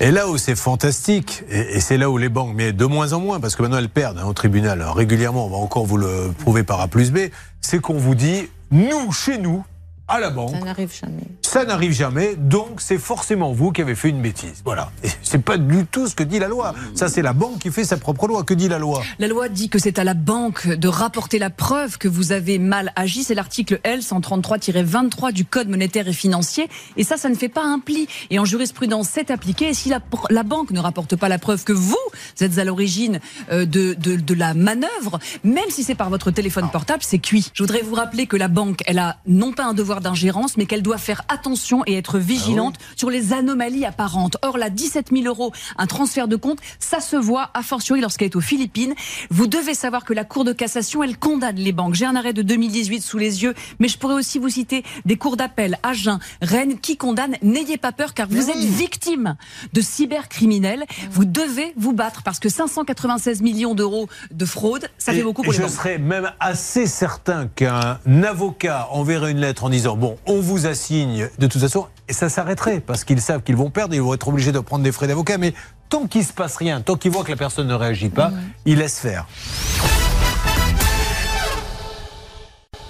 Et là où c'est fantastique, et, c'est là où les banques, mais de moins en moins, parce que maintenant elles perdent hein, au tribunal régulièrement, on va encore vous le prouver par A plus B, c'est qu'on vous dit, nous, chez nous, à la banque. Ça n'arrive jamais. Ça n'arrive jamais, donc c'est forcément vous qui avez fait une bêtise. Voilà. C'est pas du tout ce que dit la loi. Ça, c'est la banque qui fait sa propre loi. Que dit la loi? La loi dit que c'est à la banque de rapporter la preuve que vous avez mal agi. C'est l'article L 133-23 du Code monétaire et financier. Et ça, ça ne fait pas un pli. Et en jurisprudence, c'est appliqué. Et si la, la, banque ne rapporte pas la preuve que vous êtes à l'origine euh, de, de, de la manœuvre, même si c'est par votre téléphone portable, c'est cuit. Je voudrais vous rappeler que la banque, elle a non pas un devoir d'ingérence, mais qu'elle doit faire attention et être vigilante ah sur les anomalies apparentes. Or, là, 17 000 euros, un transfert de compte, ça se voit a fortiori lorsqu'elle est aux Philippines. Vous devez savoir que la Cour de cassation, elle condamne les banques. J'ai un arrêt de 2018 sous les yeux, mais je pourrais aussi vous citer des cours d'appel, Agen, Rennes, qui condamnent. N'ayez pas peur, car vous êtes victime de cybercriminels. Vous devez vous battre, parce que 596 millions d'euros de fraude, ça fait beaucoup pour les je banques. Je serais même assez certain qu'un avocat enverrait une lettre en disant bon, on vous assigne de toute façon, et ça s'arrêterait parce qu'ils savent qu'ils vont perdre, ils vont être obligés de prendre des frais d'avocat. Mais tant qu'il se passe rien, tant qu'ils voient que la personne ne réagit pas, ils laissent faire.